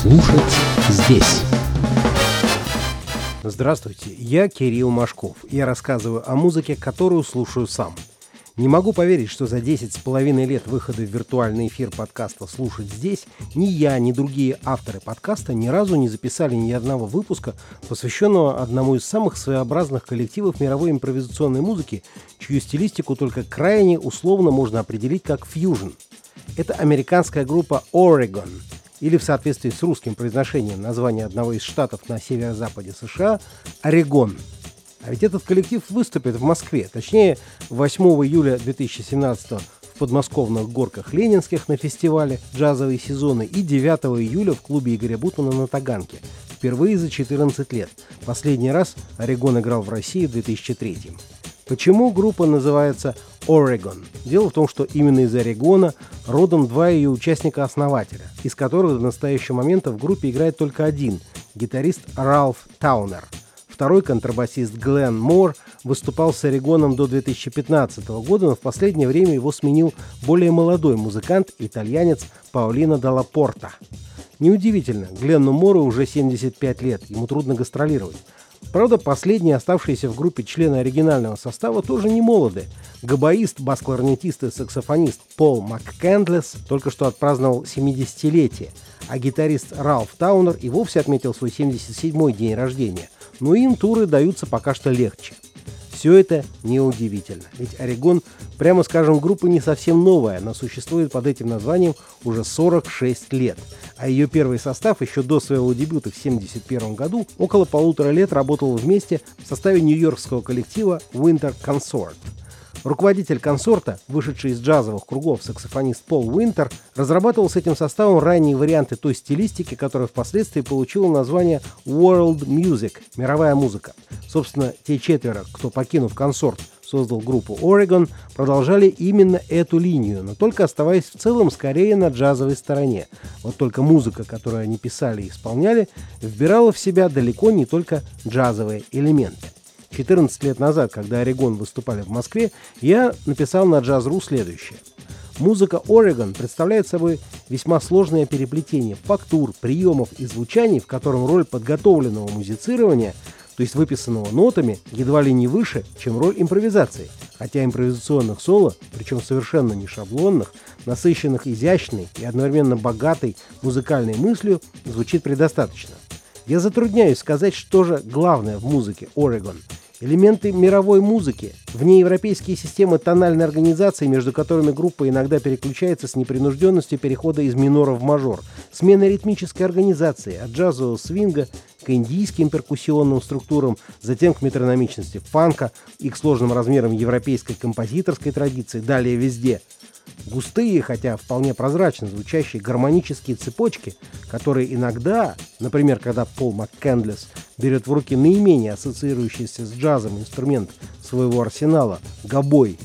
Слушать здесь. Здравствуйте, я Кирилл Машков. Я рассказываю о музыке, которую слушаю сам. Не могу поверить, что за 10 с половиной лет выхода в виртуальный эфир подкаста «Слушать здесь» ни я, ни другие авторы подкаста ни разу не записали ни одного выпуска, посвященного одному из самых своеобразных коллективов мировой импровизационной музыки, чью стилистику только крайне условно можно определить как фьюжн. Это американская группа Oregon, или в соответствии с русским произношением названия одного из штатов на северо-западе США – Орегон. А ведь этот коллектив выступит в Москве, точнее 8 июля 2017 в подмосковных горках Ленинских на фестивале «Джазовые сезоны» и 9 июля в клубе Игоря Бутмана на Таганке. Впервые за 14 лет. Последний раз Орегон играл в России в 2003 Почему группа называется Oregon? Дело в том, что именно из Орегона родом два ее участника-основателя, из которых до настоящего момента в группе играет только один – гитарист Ралф Таунер. Второй контрабасист Глен Мор выступал с Орегоном до 2015 года, но в последнее время его сменил более молодой музыкант, итальянец Паулино Далла Порта. Неудивительно, Гленну Мору уже 75 лет, ему трудно гастролировать. Правда, последние оставшиеся в группе члены оригинального состава тоже не молоды. Габаист, бас-кларнетист и саксофонист Пол МакКендлес только что отпраздновал 70-летие, а гитарист Ралф Таунер и вовсе отметил свой 77-й день рождения. Но им туры даются пока что легче. Все это неудивительно, ведь Орегон, прямо скажем, группа не совсем новая, она существует под этим названием уже 46 лет, а ее первый состав еще до своего дебюта в 1971 году около полутора лет работал вместе в составе нью-йоркского коллектива Winter Consort – Руководитель консорта, вышедший из джазовых кругов саксофонист Пол Уинтер, разрабатывал с этим составом ранние варианты той стилистики, которая впоследствии получила название World Music – мировая музыка. Собственно, те четверо, кто, покинув консорт, создал группу Oregon, продолжали именно эту линию, но только оставаясь в целом скорее на джазовой стороне. Вот только музыка, которую они писали и исполняли, вбирала в себя далеко не только джазовые элементы. 14 лет назад, когда Орегон выступали в Москве, я написал на Джаз.ру следующее. Музыка Орегон представляет собой весьма сложное переплетение фактур, приемов и звучаний, в котором роль подготовленного музицирования, то есть выписанного нотами, едва ли не выше, чем роль импровизации. Хотя импровизационных соло, причем совершенно не шаблонных, насыщенных изящной и одновременно богатой музыкальной мыслью, звучит предостаточно. Я затрудняюсь сказать, что же главное в музыке Орегон – Элементы мировой музыки, внеевропейские системы тональной организации, между которыми группа иногда переключается с непринужденностью перехода из минора в мажор, смена ритмической организации от джазового свинга к индийским перкуссионным структурам, затем к метрономичности фанка и к сложным размерам европейской композиторской традиции, далее везде – Густые, хотя вполне прозрачно звучащие гармонические цепочки, которые иногда, например, когда Пол МакКендлес берет в руки наименее ассоциирующийся с джазом инструмент своего арсенала – гобой,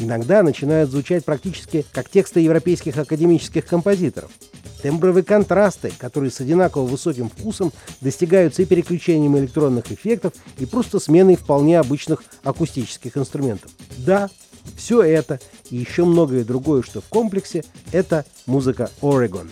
иногда начинают звучать практически как тексты европейских академических композиторов. Тембровые контрасты, которые с одинаково высоким вкусом достигаются и переключением электронных эффектов, и просто сменой вполне обычных акустических инструментов. Да, все это и еще многое другое, что в комплексе, это музыка Oregon.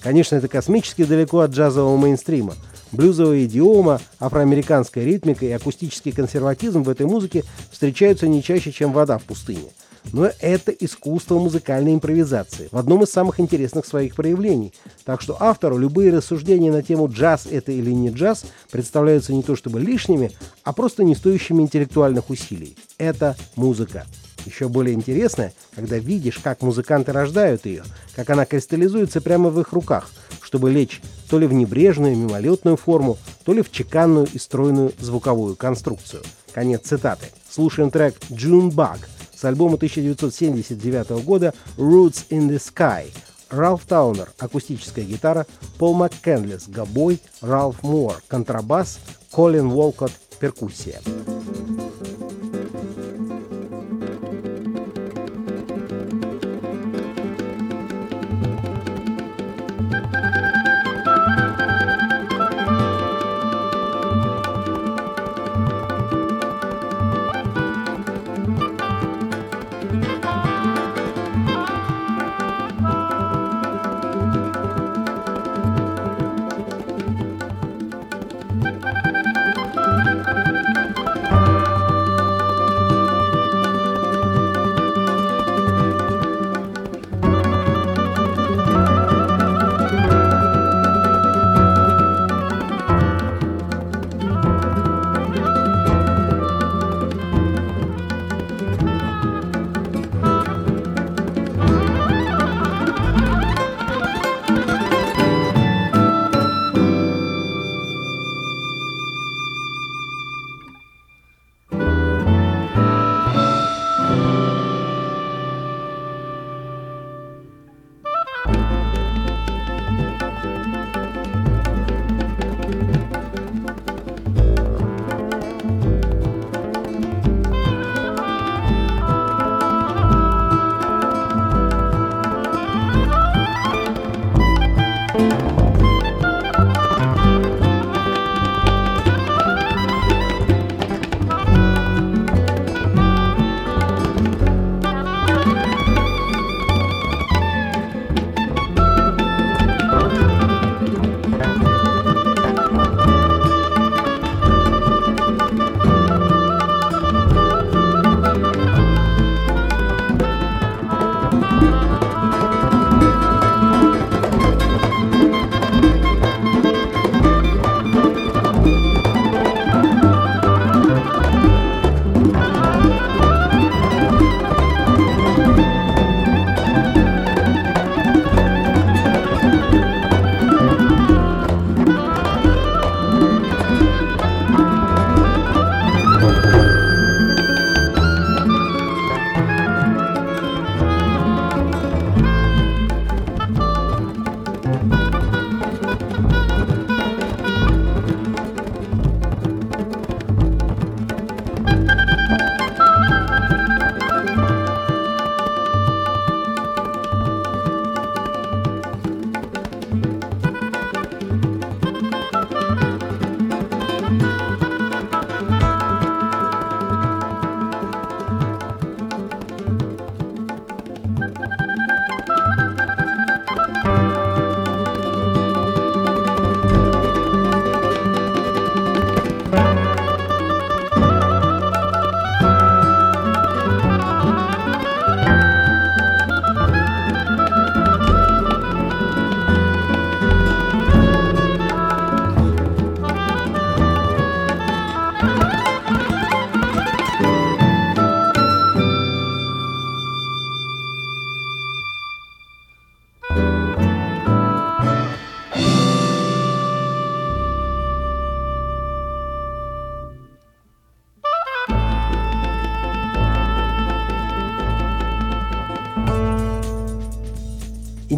Конечно, это космически далеко от джазового мейнстрима. Блюзовая идиома, афроамериканская ритмика и акустический консерватизм в этой музыке встречаются не чаще, чем вода в пустыне. Но это искусство музыкальной импровизации в одном из самых интересных своих проявлений. Так что автору любые рассуждения на тему джаз это или не джаз представляются не то чтобы лишними, а просто не стоящими интеллектуальных усилий. Это музыка. Еще более интересно, когда видишь, как музыканты рождают ее, как она кристаллизуется прямо в их руках, чтобы лечь то ли в небрежную мимолетную форму, то ли в чеканную и стройную звуковую конструкцию. Конец цитаты. Слушаем трек «June Bug» с альбома 1979 года «Roots in the Sky». Ралф Таунер – акустическая гитара, Пол МакКенлес – гобой, Ралф Мур – контрабас, Колин Волкот – перкуссия.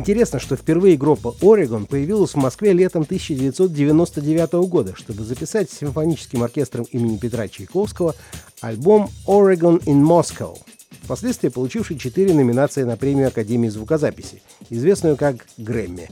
Интересно, что впервые группа Oregon появилась в Москве летом 1999 года, чтобы записать с симфоническим оркестром имени Петра Чайковского альбом Oregon in Moscow, впоследствии получивший четыре номинации на премию Академии звукозаписи, известную как Грэмми.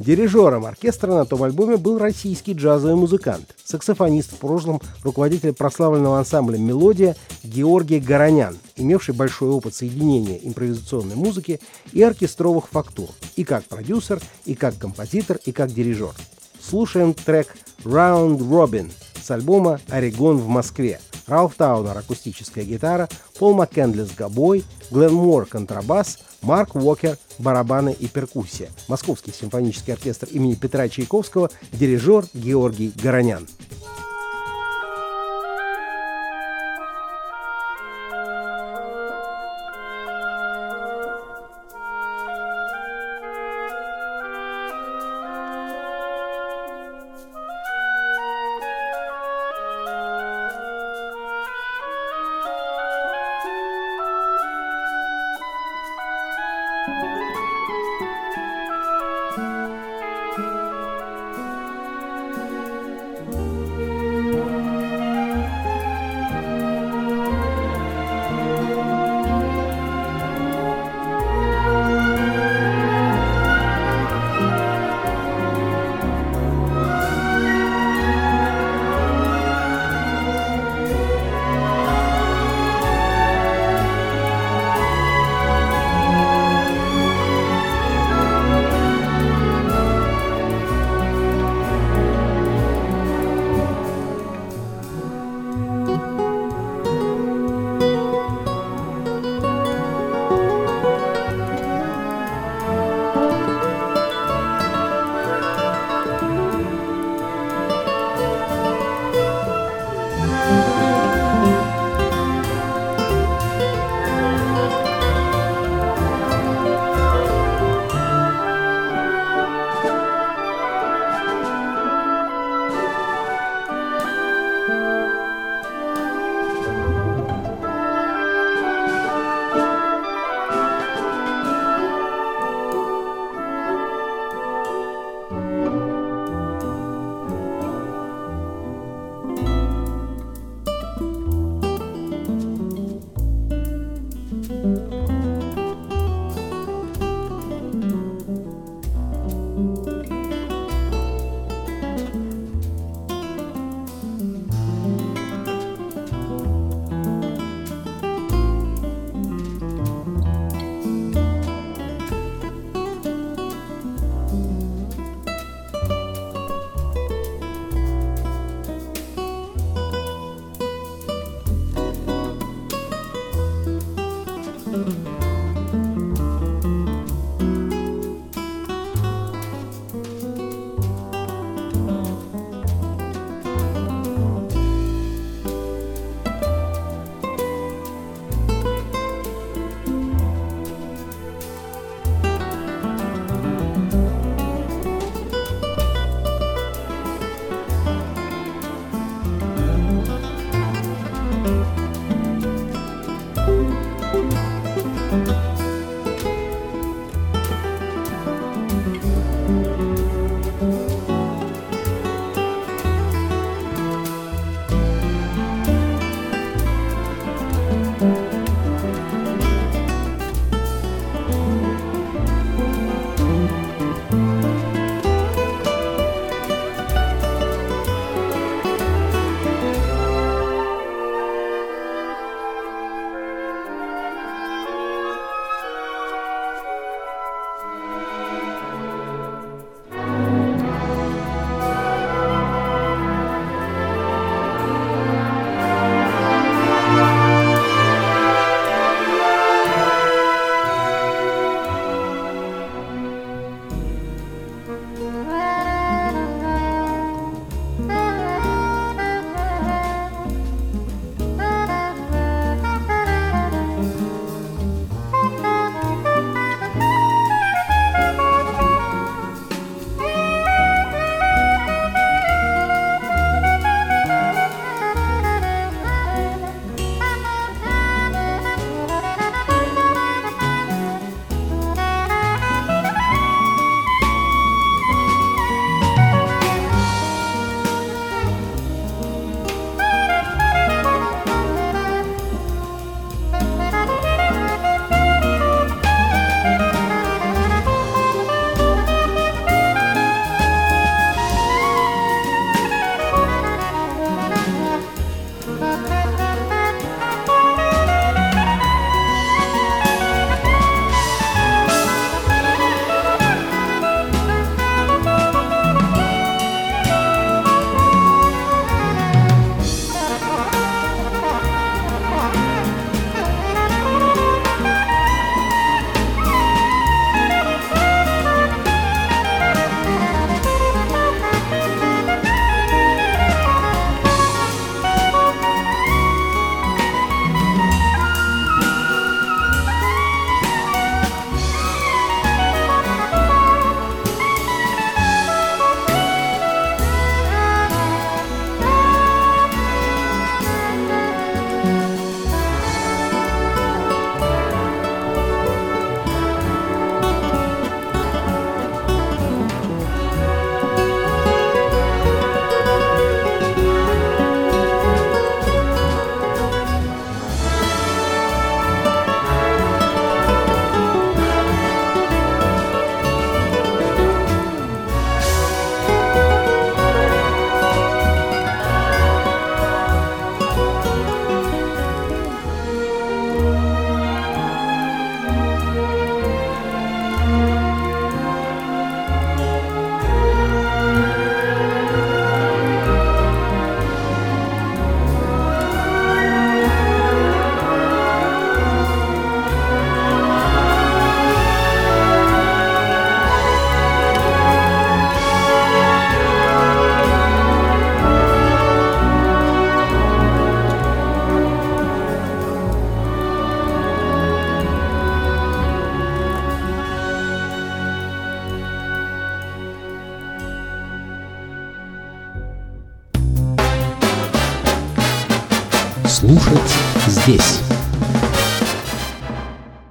Дирижером оркестра на том альбоме был российский джазовый музыкант, саксофонист в прошлом, руководитель прославленного ансамбля «Мелодия» Георгий Горонян, имевший большой опыт соединения импровизационной музыки и оркестровых фактур, и как продюсер, и как композитор, и как дирижер. Слушаем трек «Round Robin» с альбома «Орегон в Москве», Ралф Таунер – акустическая гитара, Пол Маккендлес – гобой, Глен Мор – контрабас, Марк Уокер – барабаны и перкуссия. Московский симфонический оркестр имени Петра Чайковского, дирижер Георгий Горонян.